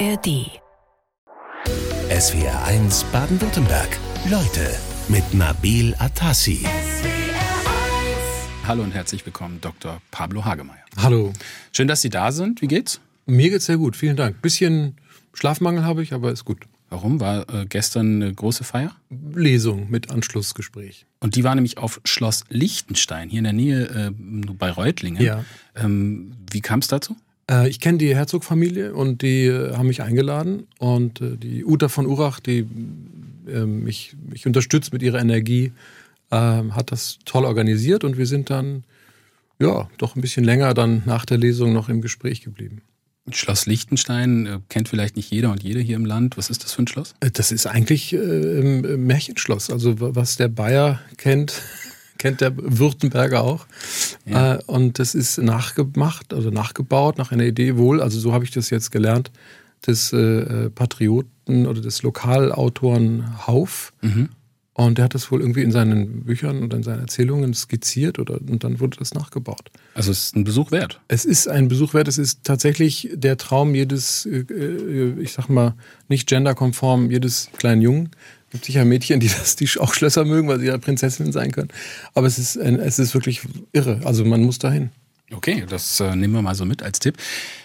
ARD. SWR 1 Baden-Württemberg. Leute mit Nabil Atassi. Hallo und herzlich willkommen, Dr. Pablo Hagemeyer. Hallo. Schön, dass Sie da sind. Wie geht's? Mir geht's sehr gut, vielen Dank. Bisschen Schlafmangel habe ich, aber ist gut. Warum? War äh, gestern eine große Feier? Lesung mit Anschlussgespräch. Und die war nämlich auf Schloss Liechtenstein, hier in der Nähe äh, bei Reutlingen. Ja. Ähm, wie kam es dazu? Äh, ich kenne die Herzogfamilie und die äh, haben mich eingeladen. Und äh, die Uta von Urach, die äh, mich, mich unterstützt mit ihrer Energie, äh, hat das toll organisiert und wir sind dann ja doch ein bisschen länger dann nach der Lesung noch im Gespräch geblieben. Schloss Liechtenstein äh, kennt vielleicht nicht jeder und jede hier im Land. Was ist das für ein Schloss? Äh, Das ist eigentlich äh, ein Märchenschloss. Also wa- was der Bayer kennt, kennt der Württemberger auch. Ja. Äh, und das ist nachgemacht, also nachgebaut nach einer Idee wohl, also so habe ich das jetzt gelernt, des äh, äh, Patrioten oder des Lokalautoren Hauf. Mhm. Und der hat das wohl irgendwie in seinen Büchern oder in seinen Erzählungen skizziert oder, und dann wurde das nachgebaut. Also es ist ein Besuch wert. Es ist ein Besuch wert. Es ist tatsächlich der Traum jedes, ich sag mal, nicht genderkonform, jedes kleinen Jungen. Es gibt sicher Mädchen, die das, die auch Schlösser mögen, weil sie ja Prinzessinnen sein können. Aber es ist, es ist wirklich irre. Also man muss dahin. Okay, das äh, nehmen wir mal so mit als Tipp.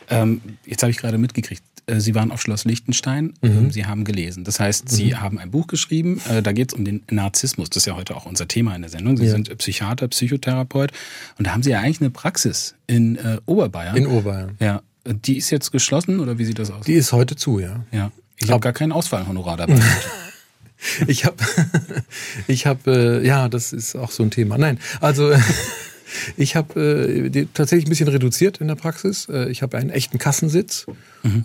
Ähm, jetzt habe ich gerade mitgekriegt, äh, Sie waren auf Schloss Liechtenstein, ähm, Sie haben gelesen. Das heißt, Sie haben ein Buch geschrieben, äh, da geht es um den Narzissmus. Das ist ja heute auch unser Thema in der Sendung. Sie Ja. sind Psychiater, Psychotherapeut und da haben Sie ja eigentlich eine Praxis in äh, Oberbayern. In Oberbayern. ja, die ist jetzt geschlossen oder wie sieht das aus? Die ist heute zu, ja. ja. Ich habe gar kein Ausfallhonorar dabei. Ich habe, ich habe, äh, ja, das ist auch so ein Thema. Nein, also ich habe äh, tatsächlich ein bisschen reduziert in der Praxis. Äh, ich habe einen echten Kassensitz,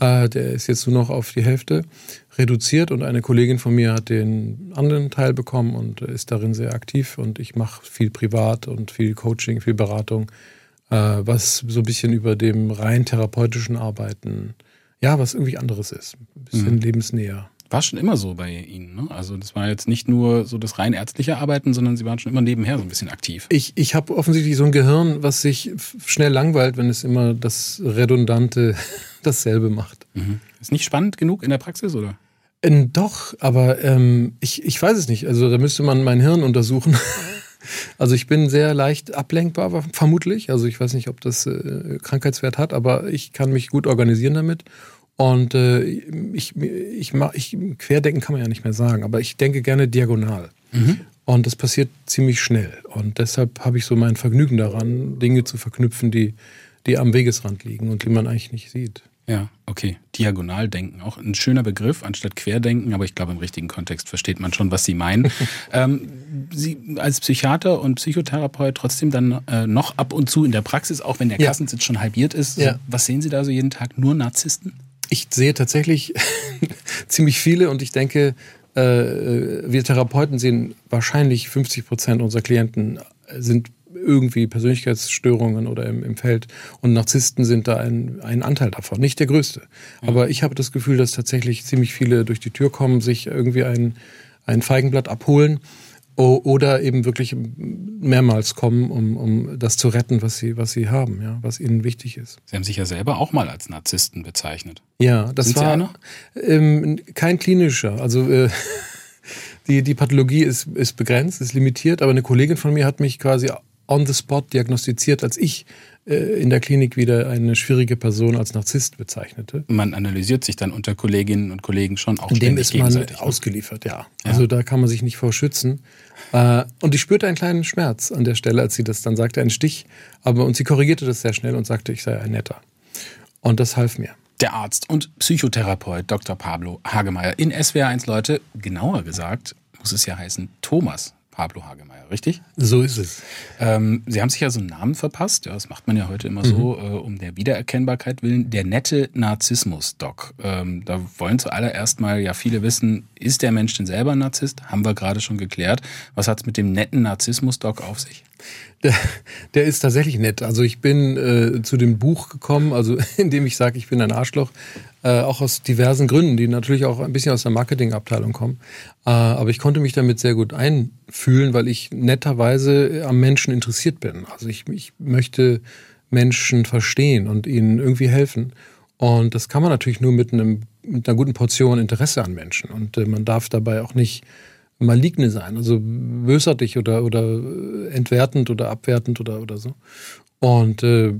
äh, der ist jetzt nur noch auf die Hälfte reduziert und eine Kollegin von mir hat den anderen Teil bekommen und äh, ist darin sehr aktiv und ich mache viel privat und viel Coaching, viel Beratung, äh, was so ein bisschen über dem rein therapeutischen Arbeiten, ja, was irgendwie anderes ist, ein bisschen lebensnäher. War schon immer so bei Ihnen, ne? Also das war jetzt nicht nur so das rein ärztliche Arbeiten, sondern Sie waren schon immer nebenher so ein bisschen aktiv. Ich, ich habe offensichtlich so ein Gehirn, was sich schnell langweilt, wenn es immer das Redundante dasselbe macht. Mhm. Ist nicht spannend genug in der Praxis, oder? Ähm, doch, aber ähm, ich, ich weiß es nicht. Also da müsste man mein Hirn untersuchen. Also ich bin sehr leicht ablenkbar, vermutlich. Also ich weiß nicht, ob das äh, Krankheitswert hat, aber ich kann mich gut organisieren damit. Und äh, ich, ich, ich, querdenken kann man ja nicht mehr sagen, aber ich denke gerne diagonal. Und das passiert ziemlich schnell. Und deshalb habe ich so mein Vergnügen daran, Dinge zu verknüpfen, die, die am Wegesrand liegen und die man eigentlich nicht sieht. Ja, okay. Diagonaldenken, auch ein schöner Begriff anstatt Querdenken, aber ich glaube, im richtigen Kontext versteht man schon, was Sie meinen. ähm, Sie als Psychiater und Psychotherapeut trotzdem dann äh, noch ab und zu in der Praxis, auch wenn der Ja. Kassensitz schon halbiert ist. Ja. Was sehen Sie da so jeden Tag? Nur Narzissten? Ich sehe tatsächlich ziemlich viele und ich denke, äh, wir Therapeuten sehen wahrscheinlich 50 Prozent unserer Klienten sind irgendwie Persönlichkeitsstörungen oder im, im Feld und Narzissten sind da ein, ein Anteil davon, nicht der größte. Aber ich habe das Gefühl, dass tatsächlich ziemlich viele durch die Tür kommen, sich irgendwie ein, ein Feigenblatt abholen oder eben wirklich mehrmals kommen, um, um das zu retten, was sie, was sie haben, ja, was ihnen wichtig ist. Sie haben sich ja selber auch mal als Narzissten bezeichnet. Ja, das Sind Sie war einer? Ähm, kein klinischer. Also äh, die, die Pathologie ist, ist begrenzt, ist limitiert, aber eine Kollegin von mir hat mich quasi on the spot diagnostiziert, als ich äh, in der Klinik wieder eine schwierige Person als Narzisst bezeichnete. Man analysiert sich dann unter Kolleginnen und Kollegen schon auch Dem ist man ne? ausgeliefert, ja. Also da kann man sich nicht vor schützen. Äh, und ich spürte einen kleinen Schmerz an der Stelle, als sie das dann sagte, einen Stich. Aber und sie korrigierte das sehr schnell und sagte, ich sei ein netter. Und das half mir. Der Arzt und Psychotherapeut Dr. Pablo Hagemeyer in SWR1 Leute, genauer gesagt, muss es ja heißen Thomas Pablo Hagemeyer, richtig? So ist es. Ähm, Sie haben sich ja so einen Namen verpasst, ja, das macht man ja heute immer so, äh, um der Wiedererkennbarkeit willen. Der nette Narzissmus-Doc. Ähm, da wollen zuallererst mal ja viele wissen, ist der Mensch denn selber ein Narzisst? Haben wir gerade schon geklärt. Was hat's mit dem netten Narzissmus-Doc auf sich? Der, der ist tatsächlich nett. Also ich bin äh, zu dem Buch gekommen, also indem ich sage, ich bin ein Arschloch, äh, auch aus diversen Gründen, die natürlich auch ein bisschen aus der Marketingabteilung kommen. Äh, aber ich konnte mich damit sehr gut einfühlen, weil ich netterweise am Menschen interessiert bin. Also ich, ich möchte Menschen verstehen und ihnen irgendwie helfen. Und das kann man natürlich nur mit, einem, mit einer guten Portion Interesse an Menschen. Und äh, man darf dabei auch nicht maligne sein, also bösartig oder, oder äh, entwertend oder abwertend oder, oder so. Und äh,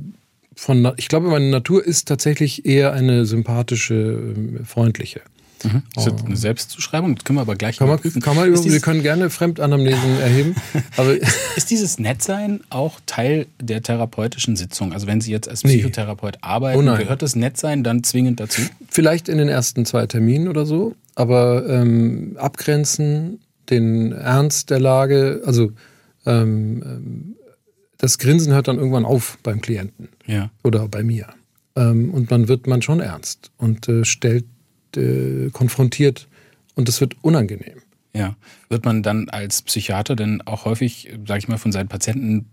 von, ich glaube, meine Natur ist tatsächlich eher eine sympathische, äh, freundliche. Mhm. Das ist eine Selbstzuschreibung, das können wir aber gleich kann man, kann man über, Wir können gerne Fremdanamnesen erheben. Aber ist dieses Nettsein auch Teil der therapeutischen Sitzung? Also wenn Sie jetzt als Psychotherapeut nee. arbeiten, oh gehört das Nettsein dann zwingend dazu? Vielleicht in den ersten zwei Terminen oder so, aber ähm, abgrenzen, den Ernst der Lage, also ähm, ähm, das Grinsen hört dann irgendwann auf beim Klienten ja. oder bei mir. Ähm, und man wird man schon ernst und äh, stellt äh, konfrontiert und das wird unangenehm. Ja. Wird man dann als Psychiater denn auch häufig, sage ich mal, von seinen Patienten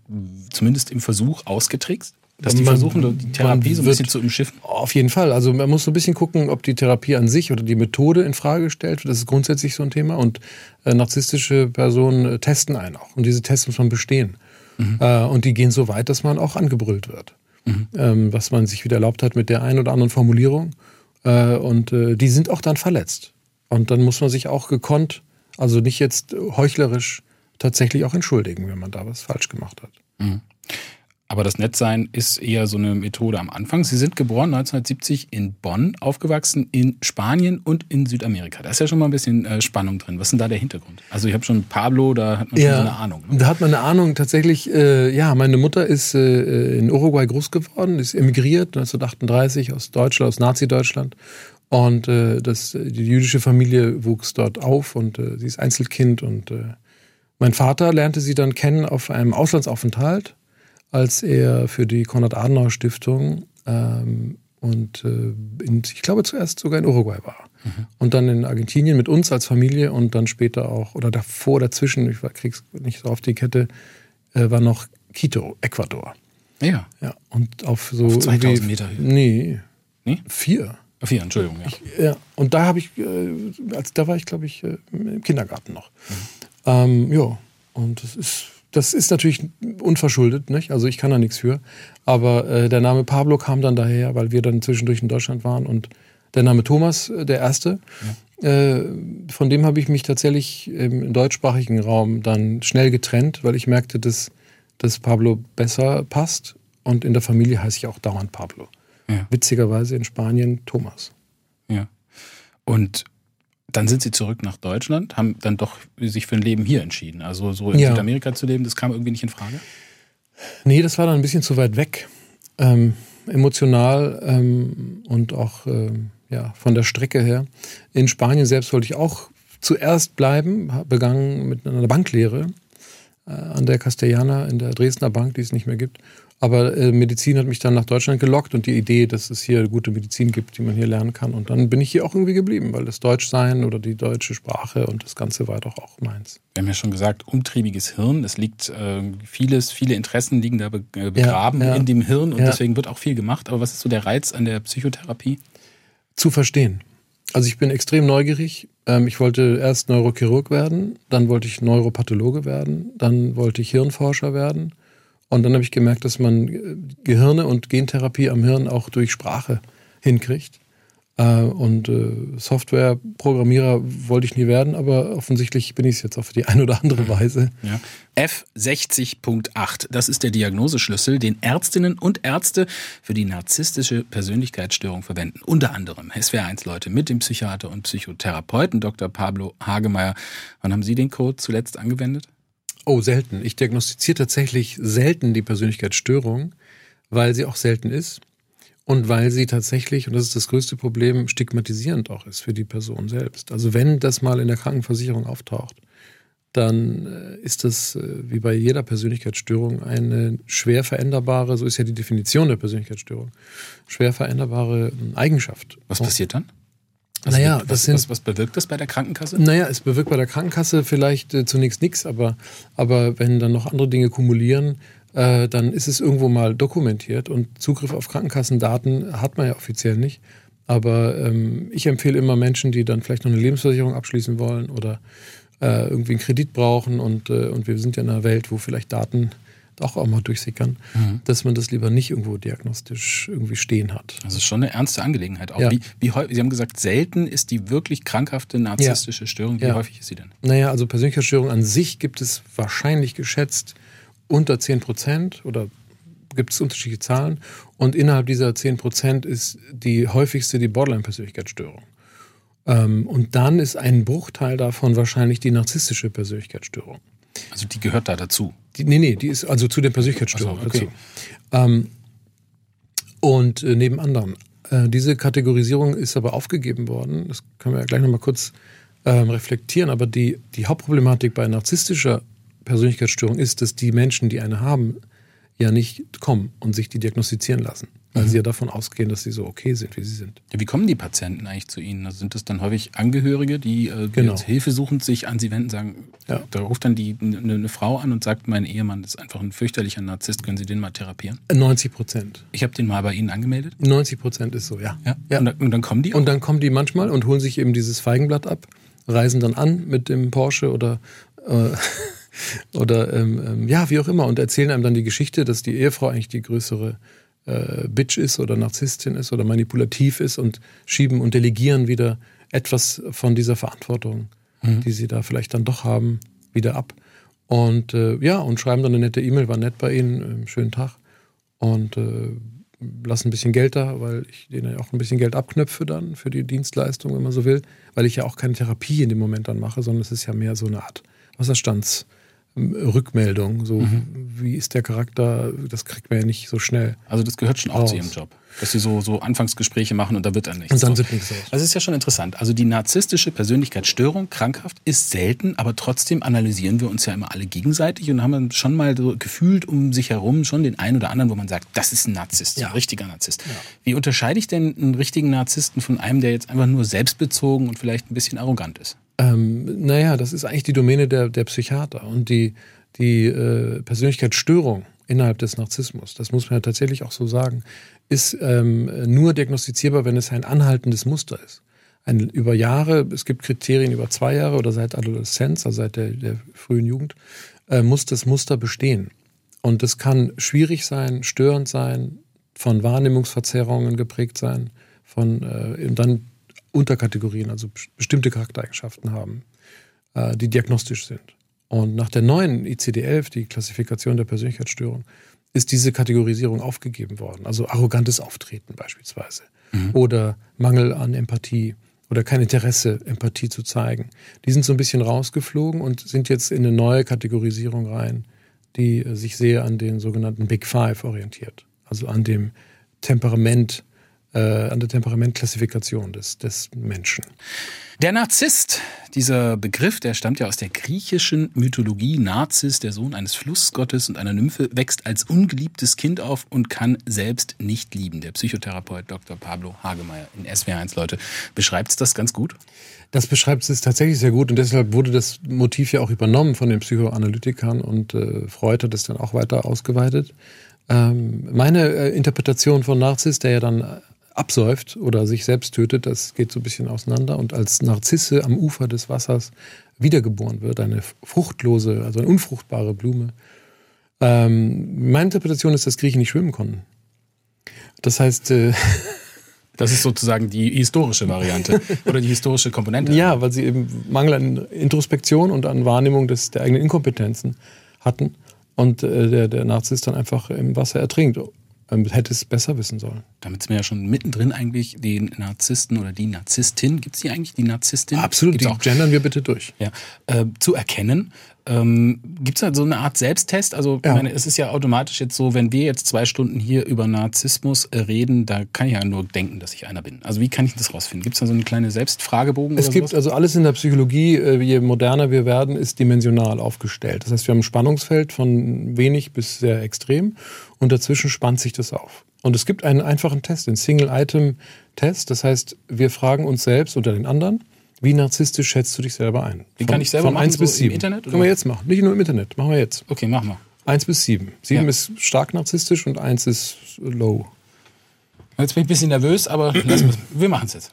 zumindest im Versuch ausgetrickst? Dass die man, versuchen, die Therapie so ein bisschen zu umschiffen? Auf jeden Fall. Also man muss so ein bisschen gucken, ob die Therapie an sich oder die Methode in Frage gestellt wird. Das ist grundsätzlich so ein Thema. Und äh, narzisstische Personen äh, testen einen auch. Und diese Tests muss man bestehen. Mhm. Äh, und die gehen so weit, dass man auch angebrüllt wird. Mhm. Ähm, was man sich wieder erlaubt hat mit der einen oder anderen Formulierung. Äh, und äh, die sind auch dann verletzt. Und dann muss man sich auch gekonnt, also nicht jetzt heuchlerisch, tatsächlich auch entschuldigen, wenn man da was falsch gemacht hat. Mhm. Aber das Nettsein ist eher so eine Methode am Anfang. Sie sind geboren 1970 in Bonn, aufgewachsen in Spanien und in Südamerika. Da ist ja schon mal ein bisschen äh, Spannung drin. Was ist denn da der Hintergrund? Also ich habe schon Pablo, da hat man ja, schon so eine Ahnung. Ne? Da hat man eine Ahnung tatsächlich. Äh, ja, meine Mutter ist äh, in Uruguay groß geworden, ist emigriert 1938 aus Deutschland, aus Nazi-Deutschland. Und äh, das, die jüdische Familie wuchs dort auf und äh, sie ist Einzelkind. Und äh, mein Vater lernte sie dann kennen auf einem Auslandsaufenthalt als er für die Konrad-Adenauer-Stiftung ähm, und äh, in, ich glaube zuerst sogar in Uruguay war. Mhm. Und dann in Argentinien mit uns als Familie und dann später auch, oder davor, dazwischen, ich krieg's nicht so auf die Kette, äh, war noch Quito, Ecuador. Ja. Ja, und auf so. Auf 2000 Meter Höhe. Nee. Nee? Vier. Vier, Entschuldigung, ja. Ich, ja, und da habe ich, äh, als, da war ich, glaube ich, äh, im Kindergarten noch. Mhm. Ähm, ja, und das ist das ist natürlich unverschuldet, nicht? also ich kann da nichts für. Aber äh, der Name Pablo kam dann daher, weil wir dann zwischendurch in Deutschland waren und der Name Thomas, äh, der erste, ja. äh, von dem habe ich mich tatsächlich im deutschsprachigen Raum dann schnell getrennt, weil ich merkte, dass, dass Pablo besser passt. Und in der Familie heiße ich auch dauernd Pablo. Ja. Witzigerweise in Spanien Thomas. Ja. Und dann sind sie zurück nach Deutschland, haben dann doch sich für ein Leben hier entschieden. Also so in ja. Südamerika zu leben, das kam irgendwie nicht in Frage? Nee, das war dann ein bisschen zu weit weg. Ähm, emotional ähm, und auch ähm, ja, von der Strecke her. In Spanien selbst wollte ich auch zuerst bleiben, begangen mit einer Banklehre äh, an der Castellana in der Dresdner Bank, die es nicht mehr gibt. Aber äh, Medizin hat mich dann nach Deutschland gelockt und die Idee, dass es hier gute Medizin gibt, die man hier lernen kann. Und dann bin ich hier auch irgendwie geblieben, weil das Deutschsein oder die deutsche Sprache und das Ganze war doch auch meins. Wir haben ja schon gesagt, umtriebiges Hirn. Es liegt äh, vieles, viele Interessen liegen da be äh, begraben ja, ja. in dem Hirn und ja. deswegen wird auch viel gemacht. Aber was ist so der Reiz an der Psychotherapie? Zu verstehen. Also ich bin extrem neugierig. Ähm, ich wollte erst Neurochirurg werden, dann wollte ich Neuropathologe werden, dann wollte ich Hirnforscher werden und dann habe ich gemerkt, dass man äh, Gehirne und Gentherapie am Hirn auch durch Sprache hinkriegt. Äh, und äh, Softwareprogrammierer wollte ich nie werden, aber offensichtlich bin ich es jetzt auf die eine oder andere Weise. Ja. F60.8, das ist der Diagnoseschlüssel, den Ärztinnen und Ärzte für die narzisstische Persönlichkeitsstörung verwenden. Unter anderem SWR1-Leute mit dem Psychiater und Psychotherapeuten Dr. Pablo Hagemeyer. Wann haben Sie den Code zuletzt angewendet? Oh, selten. Ich diagnostiziere tatsächlich selten die Persönlichkeitsstörung, weil sie auch selten ist und weil sie tatsächlich, und das ist das größte Problem, stigmatisierend auch ist für die Person selbst. Also wenn das mal in der Krankenversicherung auftaucht, dann äh, ist das äh, wie bei jeder Persönlichkeitsstörung eine schwer veränderbare, so ist ja die Definition der Persönlichkeitsstörung, schwer veränderbare ähm, Eigenschaft. Was passiert dann? Was, naja, was, das sind, was, was, bewirkt das bei der Krankenkasse? Naja, es bewirkt bei der Krankenkasse vielleicht äh, zunächst nichts, aber, aber wenn dann noch andere Dinge kumulieren, äh, dann ist es irgendwo mal dokumentiert und Zugriff auf Krankenkassendaten hat man ja offiziell nicht. Aber ähm, ich empfehle immer Menschen, die dann vielleicht noch eine Lebensversicherung abschließen wollen oder äh, irgendwie einen Kredit brauchen und, äh, und wir sind ja in einer Welt, wo vielleicht Daten auch, mal durchsickern, mhm. dass man das lieber nicht irgendwo diagnostisch irgendwie stehen hat. Das ist schon eine ernste Angelegenheit. Auch ja. wie, wie Sie haben gesagt, selten ist die wirklich krankhafte narzisstische ja. Störung. Wie ja. häufig ist sie denn? Naja, also Persönlichkeitsstörung an sich gibt es wahrscheinlich geschätzt unter 10 Prozent oder gibt es unterschiedliche Zahlen. Und innerhalb dieser 10 Prozent ist die häufigste die Borderline-Persönlichkeitsstörung. Ähm, und dann ist ein Bruchteil davon wahrscheinlich die narzisstische Persönlichkeitsstörung. Also die gehört da dazu? Die, nee, nee, die ist also zu den Persönlichkeitsstörungen so, okay. dazu. Ähm, und äh, neben anderen. Äh, diese Kategorisierung ist aber aufgegeben worden. Das können wir ja gleich nochmal kurz ähm, reflektieren. Aber die, die Hauptproblematik bei narzisstischer Persönlichkeitsstörung ist, dass die Menschen, die eine haben, ja nicht kommen und sich die diagnostizieren lassen weil mhm. sie ja davon ausgehen, dass sie so okay sind, wie sie sind. Ja, wie kommen die Patienten eigentlich zu Ihnen? Also sind das dann häufig Angehörige, die äh, genau. hilfesuchend sich an Sie wenden, sagen, ja. da ruft dann die, eine, eine Frau an und sagt, mein Ehemann ist einfach ein fürchterlicher Narzisst, können Sie den mal therapieren? 90 Prozent. Ich habe den mal bei Ihnen angemeldet? 90 Prozent ist so, ja. ja? ja. Und, dann, und, dann, kommen die? Auch? Und dann kommen die manchmal und holen sich eben dieses Feigenblatt ab, reisen dann an mit dem Porsche oder... Äh, oder ähm, ähm, ja, wie auch immer, und erzählen einem dann die Geschichte, dass die Ehefrau eigentlich die größere äh, Bitch ist oder Narzisstin ist oder manipulativ ist und schieben und delegieren wieder etwas von dieser Verantwortung, mhm. die sie da vielleicht dann doch haben, wieder ab. Und äh, ja, und schreiben dann eine nette E-Mail, war nett bei Ihnen, äh, schönen Tag. Und äh, lassen ein bisschen Geld da, weil ich denen auch ein bisschen Geld abknöpfe dann für die Dienstleistung, wenn man so will, weil ich ja auch keine Therapie in dem Moment dann mache, sondern es ist ja mehr so eine Art Wasserstands- Rückmeldung. So, mhm. wie ist der Charakter? Das kriegt man ja nicht so schnell. Also das gehört schon auch raus. zu Ihrem Job. Dass Sie so, so Anfangsgespräche machen und da wird dann nichts. Und dann so. wird nichts aus. Das ist ja schon interessant. Also die narzisstische Persönlichkeitsstörung, krankhaft, ist selten, aber trotzdem analysieren wir uns ja immer alle gegenseitig und haben schon mal so gefühlt um sich herum schon den einen oder anderen, wo man sagt, das ist ein Narzisst, ja. ein richtiger Narzisst. Ja. Wie unterscheide ich denn einen richtigen Narzissten von einem, der jetzt einfach nur selbstbezogen und vielleicht ein bisschen arrogant ist? Ähm, naja, das ist eigentlich die Domäne der, der Psychiater und die, die äh, Persönlichkeitsstörung innerhalb des Narzissmus, das muss man ja tatsächlich auch so sagen, ist ähm, nur diagnostizierbar, wenn es ein anhaltendes Muster ist. Ein, über Jahre, es gibt Kriterien über zwei Jahre oder seit Adoleszenz, also seit der, der frühen Jugend, äh, muss das Muster bestehen. Und das kann schwierig sein, störend sein, von Wahrnehmungsverzerrungen geprägt sein, von äh, dann Unterkategorien, also bestimmte Charaktereigenschaften haben, äh, die diagnostisch sind. Und nach der neuen ICD-11, die Klassifikation der Persönlichkeitsstörung, ist diese Kategorisierung aufgegeben worden. Also arrogantes Auftreten beispielsweise mhm. oder Mangel an Empathie oder kein Interesse, Empathie zu zeigen. Die sind so ein bisschen rausgeflogen und sind jetzt in eine neue Kategorisierung rein, die äh, sich sehr an den sogenannten Big Five orientiert. Also an dem Temperament, an der Temperamentklassifikation des, des Menschen. Der Narzisst, dieser Begriff, der stammt ja aus der griechischen Mythologie. Narzis, der Sohn eines Flussgottes und einer Nymphe, wächst als ungeliebtes Kind auf und kann selbst nicht lieben. Der Psychotherapeut Dr. Pablo Hagemeyer in SWR1, Leute, beschreibt es das ganz gut? Das beschreibt es tatsächlich sehr gut und deshalb wurde das Motiv ja auch übernommen von den Psychoanalytikern und äh, Freud hat es dann auch weiter ausgeweitet. Ähm, meine äh, Interpretation von Narziss, der ja dann absäuft oder sich selbst tötet, das geht so ein bisschen auseinander. Und als Narzisse am Ufer des Wassers wiedergeboren wird, eine fruchtlose, also eine unfruchtbare Blume. Ähm, meine Interpretation ist, dass Griechen nicht schwimmen konnten. Das heißt, äh, Das ist sozusagen die historische Variante oder die historische Komponente. Ja, weil sie eben Mangel an Introspektion und an Wahrnehmung des, der eigenen Inkompetenzen hatten und äh, der, der Narzisst dann einfach im Wasser ertrinkt ähm, hätte es besser wissen sollen. Damit sind wir ja schon mittendrin eigentlich den Narzissten oder die Narzisstin, gibt es die eigentlich, die Narzisstin? Absolut, Gibt's die auch? gendern wir bitte durch. Ja, äh, zu erkennen. Ähm, Gibt es da so eine Art Selbsttest? Also ja. meine, es ist ja automatisch jetzt so, wenn wir jetzt zwei Stunden hier über Narzissmus äh, reden, da kann ich ja nur denken, dass ich einer bin. Also wie kann ich das rausfinden? Gibt es da so eine kleine Selbstfragebogen? Es gibt sowas? also alles in der Psychologie, äh, je moderner wir werden, ist dimensional aufgestellt. Das heißt, wir haben ein Spannungsfeld von wenig bis sehr extrem und dazwischen spannt sich das auf. Und es gibt einen einfachen Test, den Single-Item-Test. Das heißt, wir fragen uns selbst oder den anderen, wie narzisstisch schätzt du dich selber ein? Wie kann ich selber von machen? 1 bis 7. Im Internet? Oder? Können wir jetzt machen. Nicht nur im Internet. Machen wir jetzt. Okay, machen wir. 1 bis 7. 7 ja. ist stark narzisstisch und 1 ist low. Jetzt bin ich ein bisschen nervös, aber wir machen es jetzt.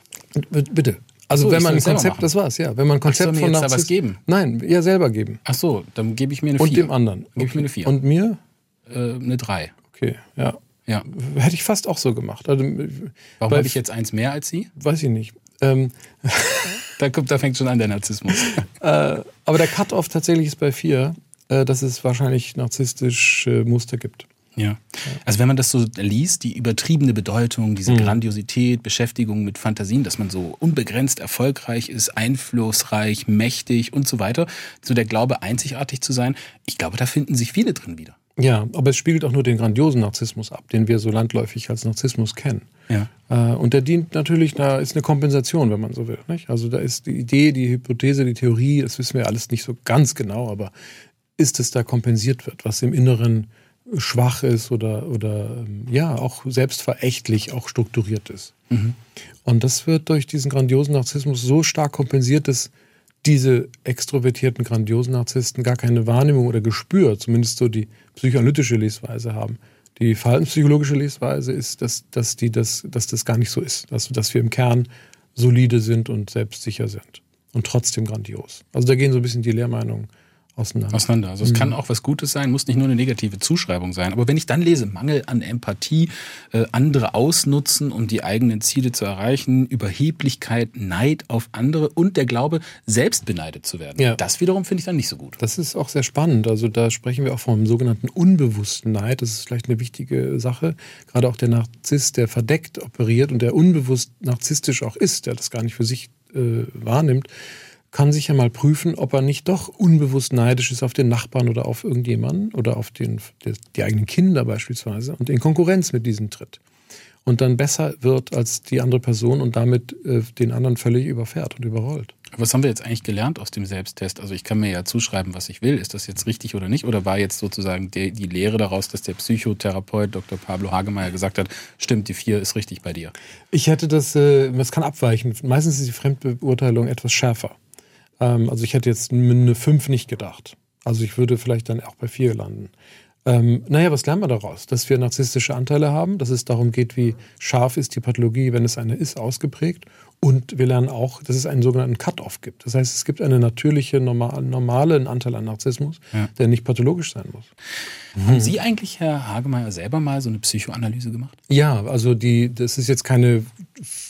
Bitte. Also so, wenn man ein Konzept, das war's, ja. Wenn man ein Konzept von jetzt da was geben? Nein, ja selber geben. Ach so, dann gebe ich mir eine 4. Und dem anderen. Gebe ich mir eine 4. Und mir? äh, eine 3. Okay, ja. Ja. Hätte ich fast auch so gemacht. Also, Warum habe ich jetzt eins mehr als Sie? Weiß ich nicht. Ähm, Da, kommt, da fängt schon an der Narzissmus. äh, aber der Cut-Off tatsächlich ist bei vier, äh, dass es wahrscheinlich narzisstische Muster gibt. Ja. Also wenn man das so liest, die übertriebene Bedeutung, diese Grandiosität, Beschäftigung mit Fantasien, dass man so unbegrenzt erfolgreich ist, einflussreich, mächtig und so weiter, so der Glaube einzigartig zu sein, ich glaube, da finden sich viele drin wieder. Ja, aber es spiegelt auch nur den grandiosen Narzissmus ab, den wir so landläufig als Narzissmus kennen. Ja. Äh, und der dient natürlich, da ist eine Kompensation, wenn man so will. Nicht? Also da ist die Idee, die Hypothese, die Theorie, das wissen wir alles nicht so ganz genau, aber ist es da kompensiert wird, was im Inneren schwach ist oder, oder ähm, ja, auch selbstverächtlich auch strukturiert ist. Und das wird durch diesen grandiosen Narzissmus so stark kompensiert, dass diese extrovertierten, grandiosen Narzissten gar keine Wahrnehmung oder Gespür, zumindest so die psychoanalytische Lesweise haben. Die verhaltenspsychologische Lesweise ist, dass, dass, die das, dass das gar nicht so ist. Dass, dass wir im Kern solide sind und selbstsicher sind. Und trotzdem grandios. Also da gehen so ein bisschen die Lehrmeinungen auseinander. Auseinander. Also es kann auch was Gutes sein, muss nicht nur eine negative Zuschreibung sein. Aber wenn ich dann lese, Mangel an Empathie, äh, andere ausnutzen, um die eigenen Ziele zu erreichen, Überheblichkeit, Neid auf andere und der Glaube, selbst beneidet zu werden. Ja. Das wiederum finde ich dann nicht so gut. Das ist auch sehr spannend. Also da sprechen wir auch vom sogenannten unbewussten Neid. Das ist vielleicht eine wichtige Sache. Gerade auch der Narzisst, der verdeckt operiert und der unbewusst narzisstisch auch ist, der das gar nicht für sich äh, wahrnimmt, kann sich ja mal prüfen, ob er nicht doch unbewusst neidisch ist auf den Nachbarn oder auf irgendjemanden oder auf den, die eigenen Kinder beispielsweise und in Konkurrenz mit diesen tritt. Und dann besser wird als die andere Person und damit äh, den anderen völlig überfährt und überrollt. Was haben wir jetzt eigentlich gelernt aus dem Selbsttest? Also ich kann mir ja zuschreiben, was ich will. Ist das jetzt richtig oder nicht? Oder war jetzt sozusagen die, die Lehre daraus, dass der Psychotherapeut Dr. Pablo Hagemeyer gesagt hat, stimmt, die vier ist richtig bei dir? Ich hätte das, äh, das kann abweichen. Meistens ist die Fremdbeurteilung etwas schärfer. Ähm, also ich hätte jetzt eine 5 nicht gedacht. Also ich würde vielleicht dann auch bei 4 landen. Ähm, naja, was lernen wir daraus? Dass wir narzisstische Anteile haben, dass es darum geht, wie scharf ist die Pathologie, wenn es eine ist, ausgeprägt. Und wir lernen auch, dass es einen sogenannten Cut-off gibt. Das heißt, es gibt einen natürlichen, normal, normalen Anteil an Narzissmus, Ja. der nicht pathologisch sein muss. Haben Sie eigentlich, Herr Hagemeyer, selber mal so eine Psychoanalyse gemacht? Ja, also die, das ist jetzt keine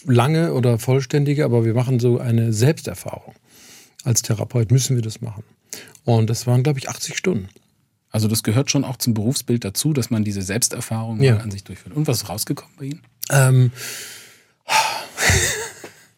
lange oder vollständige, aber wir machen so eine Selbsterfahrung. Als Therapeut müssen wir das machen. Und das waren, glaube ich, 80 Stunden. Also das gehört schon auch zum Berufsbild dazu, dass man diese Selbsterfahrung Ja. an sich durchführt. Und was ist rausgekommen bei Ihnen? Ähm,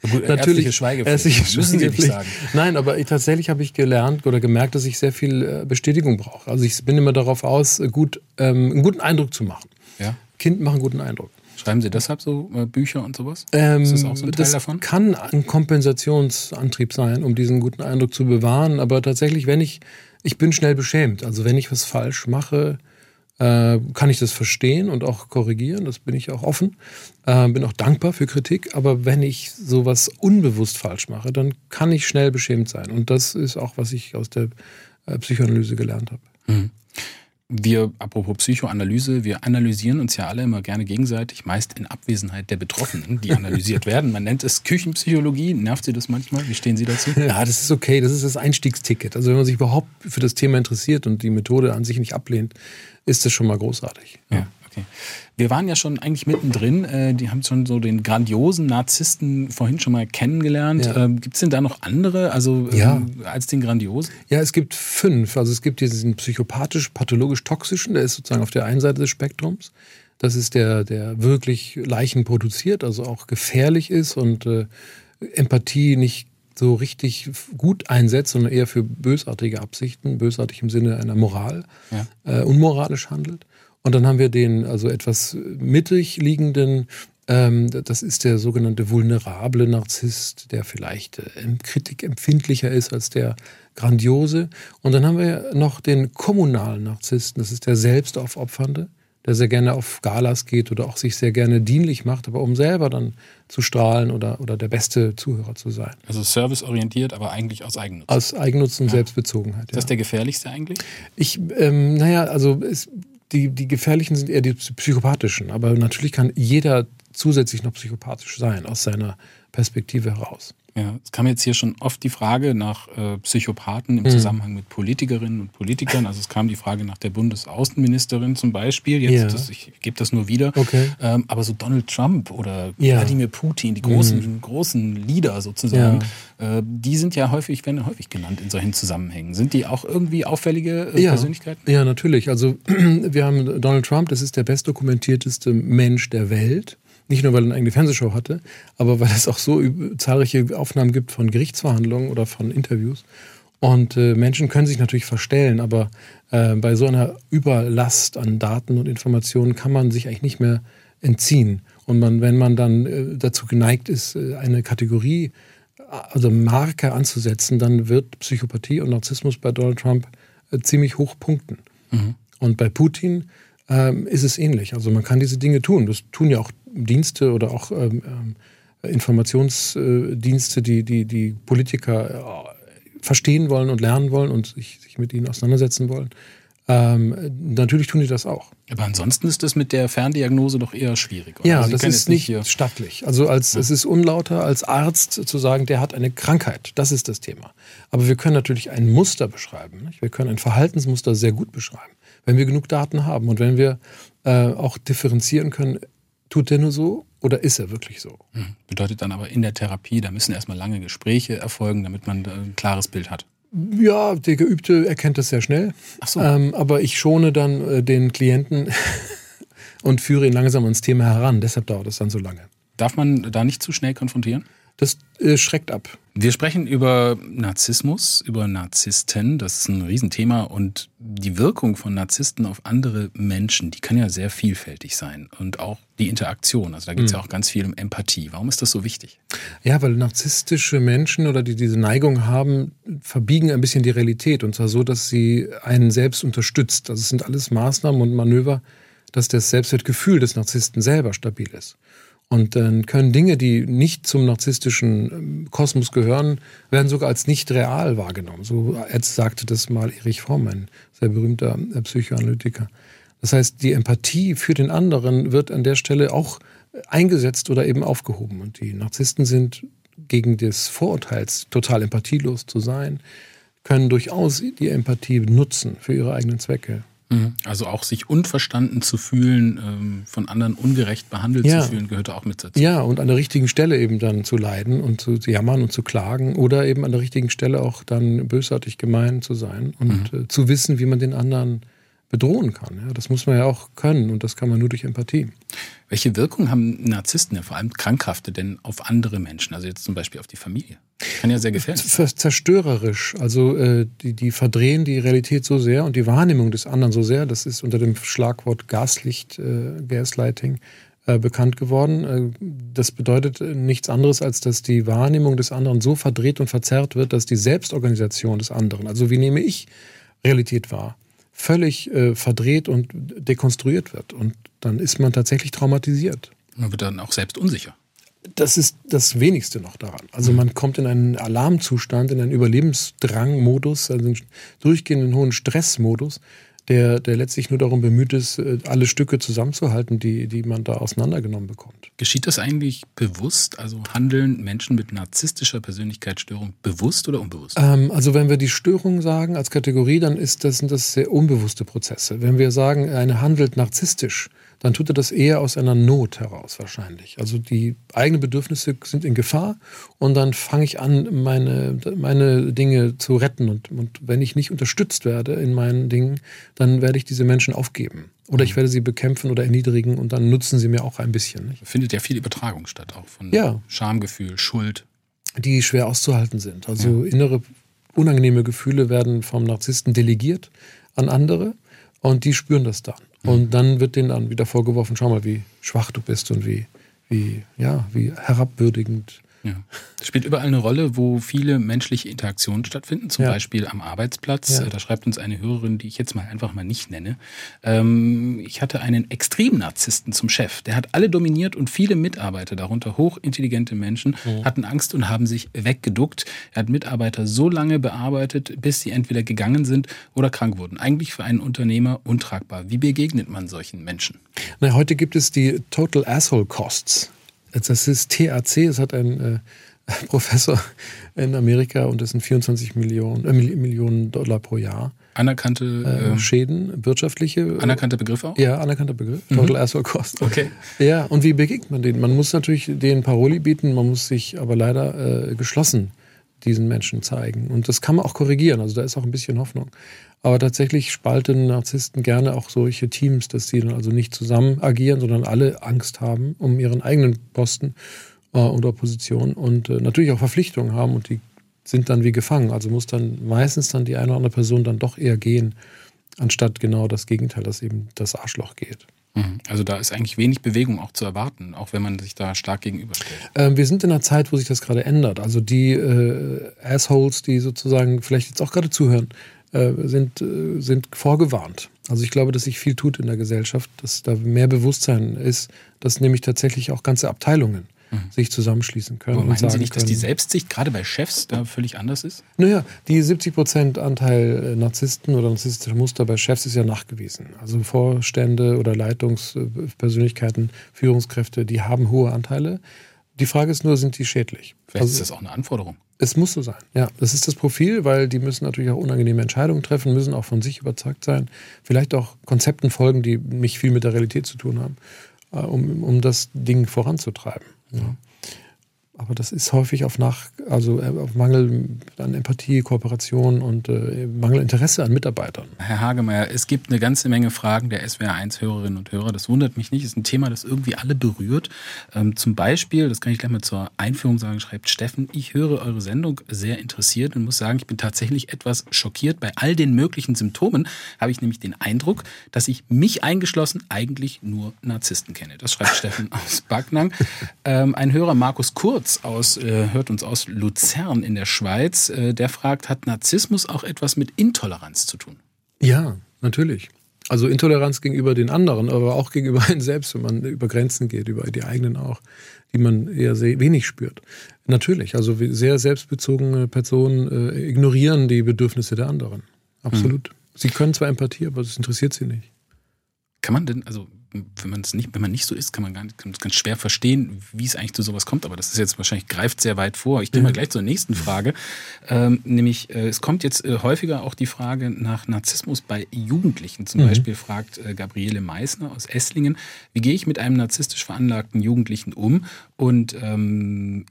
Gut, natürlich Schweigepflicht. Müssen Sie nicht sagen. Nein, aber ich, tatsächlich habe ich gelernt oder gemerkt, dass ich sehr viel äh, Bestätigung brauche. Also ich bin immer darauf aus, äh, gut, ähm, einen guten Eindruck zu machen. Ja. Kind machen einen guten Eindruck. Schreiben Sie deshalb so äh, Bücher und sowas? Ähm, ist das auch so ein Teil das davon? kann ein Kompensationsantrieb sein, um diesen guten Eindruck zu bewahren. Aber tatsächlich, wenn ich, ich bin schnell beschämt. Also wenn ich was falsch mache, äh, kann ich das verstehen und auch korrigieren. Das bin ich auch offen. Äh, bin auch dankbar für Kritik. Aber wenn ich sowas unbewusst falsch mache, dann kann ich schnell beschämt sein. Und das ist auch, was ich aus der äh, Psychoanalyse gelernt habe. Wir, apropos Psychoanalyse, wir analysieren uns ja alle immer gerne gegenseitig, meist in Abwesenheit der Betroffenen, die analysiert werden. Man nennt es Küchenpsychologie. Nervt Sie das manchmal? Wie stehen Sie dazu? Ja, das ist okay. Das ist das Einstiegsticket. Also wenn man sich überhaupt für das Thema interessiert und die Methode an sich nicht ablehnt, ist das schon mal großartig. Ja, okay. Wir waren ja schon eigentlich mittendrin. Äh, die haben schon so den grandiosen Narzissten vorhin schon mal kennengelernt. Ja. Ähm, Gibt es denn da noch andere, also ähm, Ja. als den grandiosen? Ja, es gibt fünf. Also es gibt diesen psychopathisch-pathologisch-toxischen, der ist sozusagen auf der einen Seite des Spektrums. Das ist der, der wirklich Leichen produziert, also auch gefährlich ist und äh, Empathie nicht so richtig gut einsetzt, sondern eher für bösartige Absichten, bösartig im Sinne einer Moral, Ja. äh, unmoralisch handelt. Und dann haben wir den also etwas mittig liegenden, ähm, das ist der sogenannte vulnerable Narzisst, der vielleicht äh, kritikempfindlicher ist als der grandiose. Und dann haben wir noch den kommunalen Narzissten, das ist der selbstaufopfernde, der sehr gerne auf Galas geht oder auch sich sehr gerne dienlich macht, aber um selber dann zu strahlen oder, oder der beste Zuhörer zu sein. Also serviceorientiert, aber eigentlich aus Eigennutz. Aus Eigennutz und Selbstbezogenheit. Ist das der gefährlichste eigentlich? Ich, ähm, naja, also es, die, die gefährlichen sind eher die psychopathischen, aber natürlich kann jeder zusätzlich noch psychopathisch sein aus seiner Perspektive heraus. Ja, es kam jetzt hier schon oft die Frage nach äh, Psychopathen im mhm. Zusammenhang mit Politikerinnen und Politikern. Also es kam die Frage nach der Bundesaußenministerin zum Beispiel. Jetzt, ja. das, ich gebe das nur wieder. Okay. Ähm, aber so Donald Trump oder ja. Wladimir Putin, die großen, mhm. großen Leader sozusagen, ja. äh, die sind ja häufig, werden häufig genannt in solchen Zusammenhängen. Sind die auch irgendwie auffällige äh, Persönlichkeiten? Ja, natürlich. Also wir haben Donald Trump, das ist der bestdokumentierteste Mensch der Welt. Nicht nur, weil er eine eigene Fernsehshow hatte, aber weil es auch so zahlreiche Aufnahmen gibt von Gerichtsverhandlungen oder von Interviews. Und äh, Menschen können sich natürlich verstellen, aber äh, bei so einer Überlast an Daten und Informationen kann man sich eigentlich nicht mehr entziehen. Und man, wenn man dann äh, dazu geneigt ist, äh, eine Kategorie, also Marke anzusetzen, dann wird Psychopathie und Narzissmus bei Donald Trump äh, ziemlich hoch punkten. Mhm. Und bei Putin ähm, ist es ähnlich. Also man kann diese Dinge tun. Das tun ja auch Dienste oder auch ähm, ähm Informationsdienste, die, die, die Politiker äh, verstehen wollen und lernen wollen und sich, sich mit ihnen auseinandersetzen wollen. Ähm, natürlich tun die das auch. Aber ansonsten ist das mit der Ferndiagnose doch eher schwierig. Oder? Ja, also das ist nicht hier stattlich. Also als, ja. es ist unlauter als Arzt zu sagen, der hat eine Krankheit. Das ist das Thema. Aber wir können natürlich ein Muster beschreiben. Nicht? Wir können ein Verhaltensmuster sehr gut beschreiben wenn wir genug Daten haben und wenn wir äh, auch differenzieren können, tut der nur so oder ist er wirklich so? Hm. Bedeutet dann aber in der Therapie, da müssen erstmal lange Gespräche erfolgen, damit man ein klares Bild hat. Ja, der Geübte erkennt das sehr schnell. Ach so. Ähm, aber ich schone dann äh, den Klienten und führe ihn langsam ans Thema heran. Deshalb dauert es dann so lange. Darf man da nicht zu schnell konfrontieren? Das äh, schreckt ab. Wir sprechen über Narzissmus, über Narzissten. Das ist ein Riesenthema. Und die Wirkung von Narzissten auf andere Menschen, die kann ja sehr vielfältig sein. Und auch die Interaktion. Also da geht es mhm. ja auch ganz viel um Empathie. Warum ist das so wichtig? Ja, weil narzisstische Menschen oder die diese Neigung haben, verbiegen ein bisschen die Realität. Und zwar so, dass sie einen selbst unterstützt. Also es sind alles Maßnahmen und Manöver, dass das Selbstwertgefühl des Narzissten selber stabil ist. Und dann können Dinge, die nicht zum narzisstischen ähm, Kosmos gehören, werden sogar als nicht real wahrgenommen. So sagte das mal Erich Fromm, ein sehr berühmter äh, Psychoanalytiker. Das heißt, die Empathie für den anderen wird an der Stelle auch eingesetzt oder eben aufgehoben. Und die Narzissten sind gegen des Vorurteils, total empathielos zu sein, können durchaus die Empathie nutzen für ihre eigenen Zwecke. Mhm. Also auch sich unverstanden zu fühlen, ähm, von anderen ungerecht behandelt ja. zu fühlen, gehört auch mit dazu. Ja, und an der richtigen Stelle eben dann zu leiden und zu jammern und zu klagen oder eben an der richtigen Stelle auch dann bösartig gemein zu sein und mhm. Äh, zu wissen, wie man den anderen bedrohen kann. Ja, das muss man ja auch können und das kann man nur durch Empathie. Welche Wirkung haben Narzissten, ja vor allem Krankhafte, denn auf andere Menschen, also jetzt zum Beispiel auf die Familie? Kann ja sehr gefährlich sein. Zerstörerisch. Also äh, die, die verdrehen die Realität so sehr und die Wahrnehmung des anderen so sehr. Das ist unter dem Schlagwort Gaslicht, äh, Gaslighting äh, bekannt geworden. Äh, das bedeutet nichts anderes, als dass die Wahrnehmung des anderen so verdreht und verzerrt wird, dass die Selbstorganisation des anderen, also wie nehme ich Realität wahr, völlig äh, verdreht und dekonstruiert wird. Und dann ist man tatsächlich traumatisiert. Man wird dann auch selbst unsicher. Das ist das Wenigste noch daran. Also man kommt in einen Alarmzustand, in einen Überlebensdrangmodus, also einen durchgehenden hohen Stressmodus, der, der letztlich nur darum bemüht ist, äh, alle Stücke zusammenzuhalten, die, die man da auseinandergenommen bekommt. Geschieht das eigentlich bewusst? Also handeln Menschen mit narzisstischer Persönlichkeitsstörung bewusst oder unbewusst? Ähm, also wenn wir die Störung sagen als Kategorie, dann ist das, sind das sehr unbewusste Prozesse. Wenn wir sagen, eine handelt narzisstisch, dann tut er das eher aus einer Not heraus wahrscheinlich. Also die eigenen Bedürfnisse sind in Gefahr und dann fange ich an, meine, meine Dinge zu retten. Und, und wenn ich nicht unterstützt werde in meinen Dingen, dann werde ich diese Menschen aufgeben. Oder ich mhm. werde sie bekämpfen oder erniedrigen und dann nutzen sie mir auch ein bisschen. Nicht? Findet ja viel Übertragung statt, auch von ja. Schamgefühl, Schuld. Die schwer auszuhalten sind. Also ja. innere unangenehme Gefühle werden vom Narzissten delegiert an andere und die spüren das dann. Und dann wird denen dann wieder vorgeworfen, schau mal, wie schwach du bist und wie, wie, ja, wie herabwürdigend Ja. Spielt überall eine Rolle, wo viele menschliche Interaktionen stattfinden, zum ja. Beispiel am Arbeitsplatz. Ja. Da schreibt uns eine Hörerin, die ich jetzt mal einfach mal nicht nenne. Ähm, ich hatte einen Extremnarzissten zum Chef. Der hat alle dominiert und viele Mitarbeiter, darunter hochintelligente Menschen, mhm. hatten Angst und haben sich weggeduckt. Er hat Mitarbeiter so lange bearbeitet, bis sie entweder gegangen sind oder krank wurden. Eigentlich für einen Unternehmer untragbar. Wie begegnet man solchen Menschen? Na, heute gibt es die Total Asshole Costs. Das ist TAC, es hat ein äh, Professor in Amerika und das sind 24 Millionen, äh, Millionen Dollar pro Jahr. Anerkannte äh, ähm, Schäden, wirtschaftliche. Anerkannter Begriff auch? Ja, anerkannter Begriff. Mhm. Total Asshole Cost. Okay. Ja, und wie begegnet man denen? Man muss natürlich denen Paroli bieten, man muss sich aber leider äh, geschlossen diesen Menschen zeigen. Und das kann man auch korrigieren. Also da ist auch ein bisschen Hoffnung. Aber tatsächlich spalten Narzissten gerne auch solche Teams, dass sie dann also nicht zusammen agieren, sondern alle Angst haben um ihren eigenen Posten äh, oder Position und äh, natürlich auch Verpflichtungen haben und die sind dann wie gefangen. Also muss dann meistens dann die eine oder andere Person dann doch eher gehen, anstatt genau das Gegenteil, dass eben das Arschloch geht. Mhm. Also da ist eigentlich wenig Bewegung auch zu erwarten, auch wenn man sich da stark gegenüberstellt. Ähm, wir sind in einer Zeit, wo sich das gerade ändert. Also die äh, Assholes, die sozusagen vielleicht jetzt auch gerade zuhören, äh, sind, äh, sind vorgewarnt. Also ich glaube, dass sich viel tut in der Gesellschaft, dass da mehr Bewusstsein ist, dass nämlich tatsächlich auch ganze Abteilungen mhm. sich zusammenschließen können. Aber meinen Sie nicht, dass die Selbstsicht gerade bei Chefs da völlig anders ist? Naja, die 70 Prozent Anteil äh, Narzissten oder narzisstische Muster bei Chefs ist ja nachgewiesen. Also Vorstände oder Leitungspersönlichkeiten, Führungskräfte, die haben hohe Anteile. Die Frage ist nur, sind die schädlich? Vielleicht also, ist das auch eine Anforderung. Es muss so sein, ja. Das ist das Profil, weil die müssen natürlich auch unangenehme Entscheidungen treffen, müssen auch von sich überzeugt sein, vielleicht auch Konzepten folgen, die nicht viel mit der Realität zu tun haben, äh, um, um das Ding voranzutreiben. Ja. Aber das ist häufig auf, nach, also äh, auf Mangel an Empathie, Kooperation und äh, Mangelinteresse an Mitarbeitern. Herr Hagemeyer, es gibt eine ganze Menge Fragen der SWR1-Hörerinnen und Hörer. Das wundert mich nicht. Es ist ein Thema, das irgendwie alle berührt. Ähm, zum Beispiel, das kann ich gleich mal zur Einführung sagen, schreibt Steffen, ich höre eure Sendung sehr interessiert und muss sagen, ich bin tatsächlich etwas schockiert. Bei all den möglichen Symptomen habe ich nämlich den Eindruck, dass ich mich eingeschlossen eigentlich nur Narzissten kenne. Das schreibt Steffen aus Backnang. Ähm, ein Hörer, Markus Kurz, Fritz aus, äh, hört uns aus Luzern in der Schweiz. Äh, der fragt, hat Narzissmus auch etwas mit Intoleranz zu tun? Ja, natürlich. Also Intoleranz gegenüber den anderen, aber auch gegenüber einem selbst, wenn man über Grenzen geht, über die eigenen auch, die man eher sehr wenig spürt. Natürlich, also sehr selbstbezogene Personen äh, ignorieren die Bedürfnisse der anderen. Absolut. Hm. Sie können zwar Empathie, aber das interessiert sie nicht. Kann man denn, also wenn man es nicht, wenn man nicht so ist, kann man ganz, ganz schwer verstehen, wie es eigentlich zu sowas kommt. Aber das ist jetzt wahrscheinlich greift sehr weit vor. Ich gehe mal gleich zur nächsten Frage, ähm, nämlich äh, es kommt jetzt äh, häufiger auch die Frage nach Narzissmus bei Jugendlichen. Zum mhm. Beispiel fragt äh, Gabriele Meissner aus Esslingen, wie gehe ich mit einem narzisstisch veranlagten Jugendlichen um? Und ähm,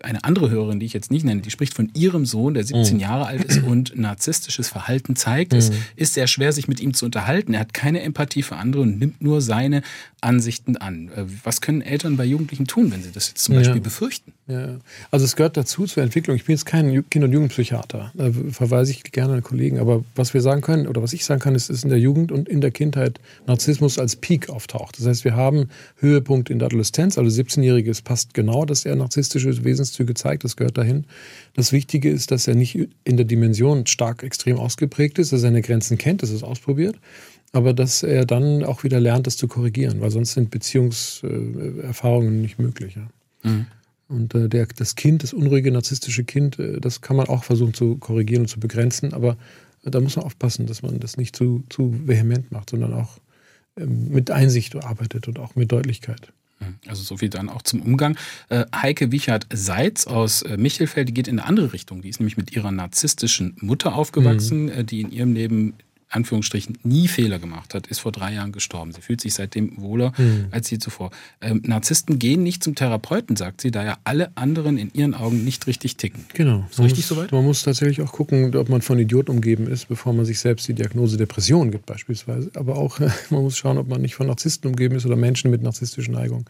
eine andere Hörerin, die ich jetzt nicht nenne, die spricht von ihrem Sohn, der 17 mhm. Jahre alt ist und narzisstisches Verhalten zeigt. Mhm. Es ist sehr schwer, sich mit ihm zu unterhalten. Er hat keine Empathie für andere und nimmt nur seine Ansichten an. Äh, was können Eltern bei Jugendlichen tun, wenn sie das jetzt zum Beispiel ja. befürchten? Ja. Also es gehört dazu zur Entwicklung. Ich bin jetzt kein Kind- und Jugendpsychiater, da verweise ich gerne an Kollegen. Aber was wir sagen können oder was ich sagen kann, ist, dass in der Jugend und in der Kindheit Narzissmus als Peak auftaucht. Das heißt, wir haben Höhepunkt in der Adoleszenz, also 17-Jähriges passt genau, dass er narzisstische Wesenszüge zeigt, das gehört dahin. Das Wichtige ist, dass er nicht in der Dimension stark extrem ausgeprägt ist, dass er seine Grenzen kennt, dass er es ausprobiert aber dass er dann auch wieder lernt, das zu korrigieren, weil sonst sind Beziehungserfahrungen nicht möglich. Ja. Mhm. Und äh, der, das Kind, das unruhige, narzisstische Kind, äh, das kann man auch versuchen zu korrigieren und zu begrenzen, aber äh, da muss man aufpassen, dass man das nicht zu, zu vehement macht, sondern auch ähm, mit Einsicht arbeitet und auch mit Deutlichkeit. Mhm. Also so viel dann auch zum Umgang. Äh, Heike Wichert-Seitz aus äh, Michelfeld, die geht in eine andere Richtung. Die ist nämlich mit ihrer narzisstischen Mutter aufgewachsen, mhm. die in ihrem Leben Anführungsstrichen nie Fehler gemacht hat, ist vor drei Jahren gestorben. Sie fühlt sich seitdem wohler mhm. als je zuvor. Ähm, Narzissten gehen nicht zum Therapeuten, sagt sie, da ja alle anderen in ihren Augen nicht richtig ticken. Genau. Ist richtig muss, soweit? Man muss tatsächlich auch gucken, ob man von Idioten umgeben ist, bevor man sich selbst die Diagnose Depression gibt beispielsweise. Aber auch, man muss schauen, ob man nicht von Narzissten umgeben ist oder Menschen mit narzisstischen Neigungen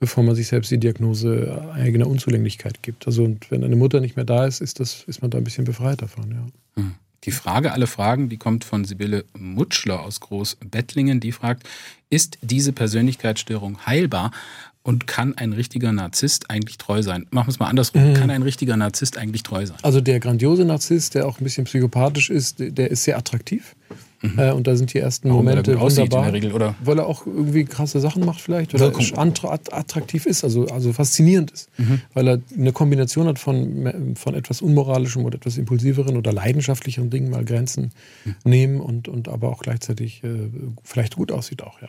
bevor man sich selbst die Diagnose eigener Unzulänglichkeit gibt. Also wenn eine Mutter nicht mehr da ist, ist, das, ist man da ein bisschen befreit davon. Ja. Mhm. Die Frage alle Fragen, die kommt von Sibylle Mutschler aus Großbettlingen. Die fragt, ist diese Persönlichkeitsstörung heilbar? Und kann ein richtiger Narzisst eigentlich treu sein? Machen wir es mal andersrum. Mhm. Kann ein richtiger Narzisst eigentlich treu sein? Also der grandiose Narzisst, der auch ein bisschen psychopathisch ist, der ist sehr attraktiv. Mhm. Äh, und da sind die ersten Warum, Momente weil wunderbar. in der Regel, oder? Weil er auch irgendwie krasse Sachen macht vielleicht oder attraktiv ist, also, also faszinierend ist. Mhm. Weil er eine Kombination hat von, von etwas unmoralischem oder etwas impulsiveren oder leidenschaftlicheren Dingen, mal Grenzen mhm. nehmen und, und aber auch gleichzeitig äh, vielleicht gut aussieht auch, ja.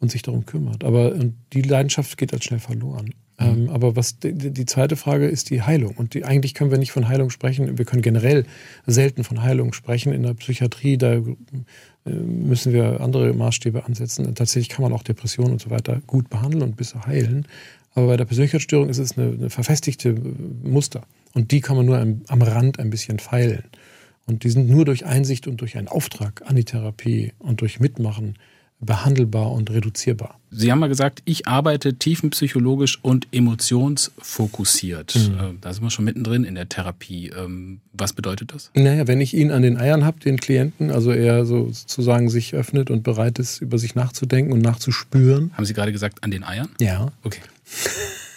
Und sich darum kümmert. Aber die Leidenschaft geht halt schnell verloren. Mhm. Ähm, aber was die, die, zweite Frage ist die Heilung. Und die, eigentlich können wir nicht von Heilung sprechen. Wir können generell selten von Heilung sprechen. In der Psychiatrie, da äh, müssen wir andere Maßstäbe ansetzen. Und tatsächlich kann man auch Depressionen und so weiter gut behandeln und bis heilen. Aber bei der Persönlichkeitsstörung ist es eine, eine verfestigte Muster. Und die kann man nur am, am Rand ein bisschen feilen. Und die sind nur durch Einsicht und durch einen Auftrag an die Therapie und durch Mitmachen behandelbar und reduzierbar. Sie haben mal gesagt, ich arbeite tiefenpsychologisch und emotionsfokussiert. Mhm. Äh, da sind wir schon mittendrin in der Therapie. Ähm, was bedeutet das? Naja, wenn ich ihn an den Eiern habe, den Klienten, also er sozusagen sich öffnet und bereit ist, über sich nachzudenken und nachzuspüren. Haben Sie gerade gesagt, an den Eiern? Ja. Okay.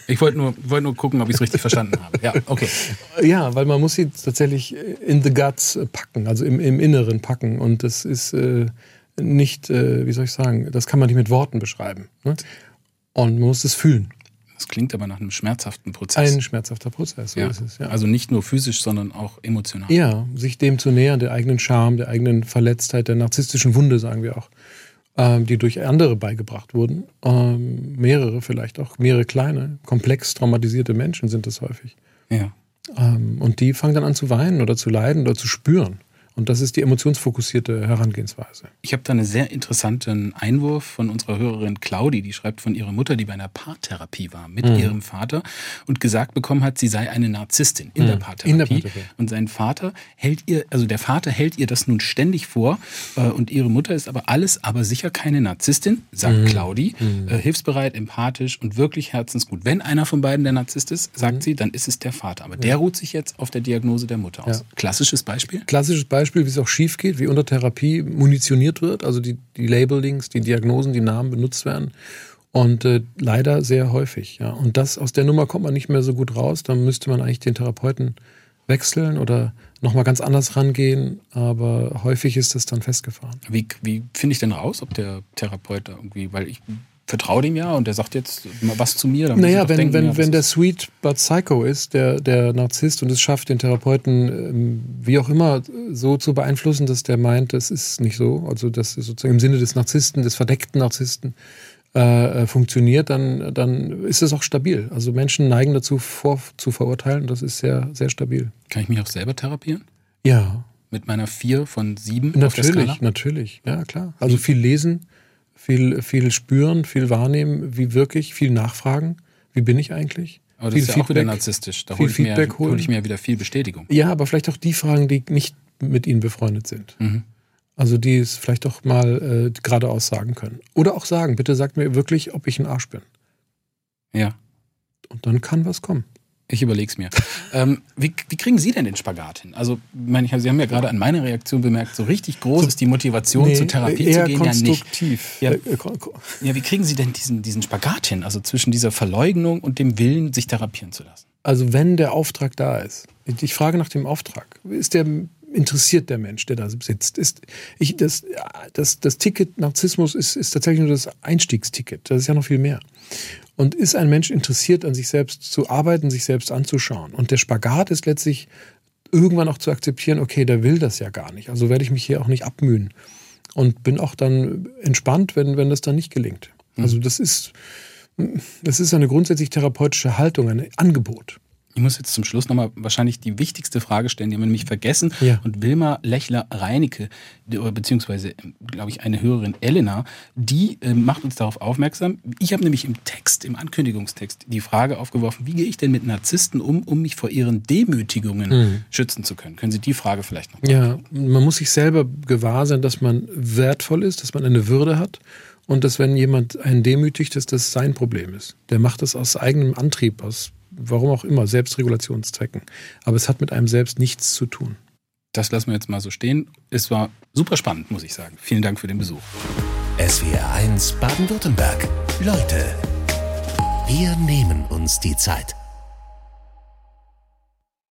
Ich wollte nur, wollte nur gucken, ob ich es richtig verstanden habe. Ja, okay. Ja, weil man muss sie tatsächlich in the guts packen, also im, im Inneren packen. Und das ist... Äh, nicht, äh, wie soll ich sagen, das kann man nicht mit Worten beschreiben. Ne? Und man muss es fühlen. Das klingt aber nach einem schmerzhaften Prozess. Ein schmerzhafter Prozess, so ja. ist es. Ja. Also nicht nur physisch, sondern auch emotional. Ja, sich dem zu nähern, der eigenen Scham, der eigenen Verletztheit, der narzisstischen Wunde, sagen wir auch, ähm, die durch andere beigebracht wurden. Ähm, mehrere vielleicht auch, mehrere kleine, komplex traumatisierte Menschen sind das häufig. Ja. Ähm, und die fangen dann an zu weinen oder zu leiden oder zu spüren. Und das ist die emotionsfokussierte Herangehensweise. Ich habe da einen sehr interessanten Einwurf von unserer Hörerin Claudi, die schreibt von ihrer Mutter, die bei einer Paartherapie war mit mhm. ihrem Vater und gesagt bekommen hat, sie sei eine Narzisstin in, mhm. der Paartherapie. in der Paartherapie. Und sein Vater hält ihr, also der Vater hält ihr das nun ständig vor äh, und ihre Mutter ist aber alles, aber sicher keine Narzisstin, sagt mhm. Claudi, mhm. äh, hilfsbereit, empathisch und wirklich herzensgut. Wenn einer von beiden der Narzisst ist, sagt mhm. sie, dann ist es der Vater. Aber der ruht sich jetzt auf der Diagnose der Mutter aus. Ja. Klassisches Beispiel? Klassisches Beispiel Beispiel, wie es auch schief geht, wie unter Therapie munitioniert wird, also die, die Labelings, die Diagnosen, die Namen benutzt werden. Und äh, leider sehr häufig. Ja. Und das aus der Nummer kommt man nicht mehr so gut raus. Dann müsste man eigentlich den Therapeuten wechseln oder nochmal ganz anders rangehen. Aber häufig ist das dann festgefahren. Wie, wie finde ich denn raus, ob der Therapeut irgendwie, weil ich vertraue dem ja und der sagt jetzt was zu mir. naja, wenn, denken, wenn, ja, wenn der Sweet but Psycho ist, der, der Narzisst und es schafft, den Therapeuten ähm, wie auch immer so zu beeinflussen, dass der meint, das ist nicht so, also das ist sozusagen im Sinne des Narzissten, des verdeckten Narzissten äh, äh, funktioniert, dann, dann ist es auch stabil. Also Menschen neigen dazu, vor, zu verurteilen und das ist sehr, sehr stabil. Kann ich mich auch selber therapieren? Ja. Mit meiner vier von sieben? Natürlich, natürlich, ja klar. Also viel lesen, viel, viel spüren, viel wahrnehmen, wie wirklich, viel nachfragen, wie bin ich eigentlich? Aber das viel ist ja Feedback, auch wieder narzisstisch. Da hole ich, mir, hol ich mir wieder viel Bestätigung. Ja, aber vielleicht auch die Fragen, die nicht mit ihnen befreundet sind. Mhm. Also die es vielleicht auch mal äh, geradeaus sagen können. Oder auch sagen, bitte sagt mir wirklich, ob ich ein Arsch bin. Ja. Und dann kann was kommen. Ich überlege es mir. ähm, wie, wie, kriegen Sie denn den Spagat hin? Also, meine ich, Sie haben ja gerade an meiner Reaktion bemerkt, so richtig groß so, ist die Motivation, nee, zur Therapie zu gehen, ja nicht. Ja, äh, ja, wie kriegen Sie denn diesen, diesen Spagat hin? Also zwischen dieser Verleugnung und dem Willen, sich therapieren zu lassen? Also, wenn der Auftrag da ist, ich frage nach dem Auftrag, ist der interessiert der Mensch, der da sitzt. Ist, ich, das, das, das Ticket Narzissmus ist, ist tatsächlich nur das Einstiegsticket. Das ist ja noch viel mehr. Und ist ein Mensch interessiert, an sich selbst zu arbeiten, sich selbst anzuschauen? Und der Spagat ist letztlich irgendwann auch zu akzeptieren, okay, der will das ja gar nicht. Also werde ich mich hier auch nicht abmühen. Und bin auch dann entspannt, wenn, wenn das dann nicht gelingt. Mhm. Also das ist, das ist eine grundsätzlich therapeutische Haltung, ein Angebot. Ich muss jetzt zum Schluss nochmal wahrscheinlich die wichtigste Frage stellen, die haben wir nämlich vergessen. Ja. Und Wilma Lechler-Reinecke, beziehungsweise, glaube ich, eine Hörerin Elena, die äh, macht uns darauf aufmerksam. Ich habe nämlich im Text, im Ankündigungstext, die Frage aufgeworfen, wie gehe ich denn mit Narzissten um, um mich vor ihren Demütigungen mhm. schützen zu können? Können Sie die Frage vielleicht noch Ja, man muss sich selber gewahr sein, dass man wertvoll ist, dass man eine Würde hat und dass wenn jemand einen demütigt, dass das sein Problem ist. Der macht das aus eigenem Antrieb, aus warum auch immer, Selbstregulationszwecken. Aber es hat mit einem selbst nichts zu tun. Das lassen wir jetzt mal so stehen. Es war super spannend, muss ich sagen. Vielen Dank für den Besuch. SWR 1 Baden-Württemberg. Leute, wir Wir nehmen uns die Zeit.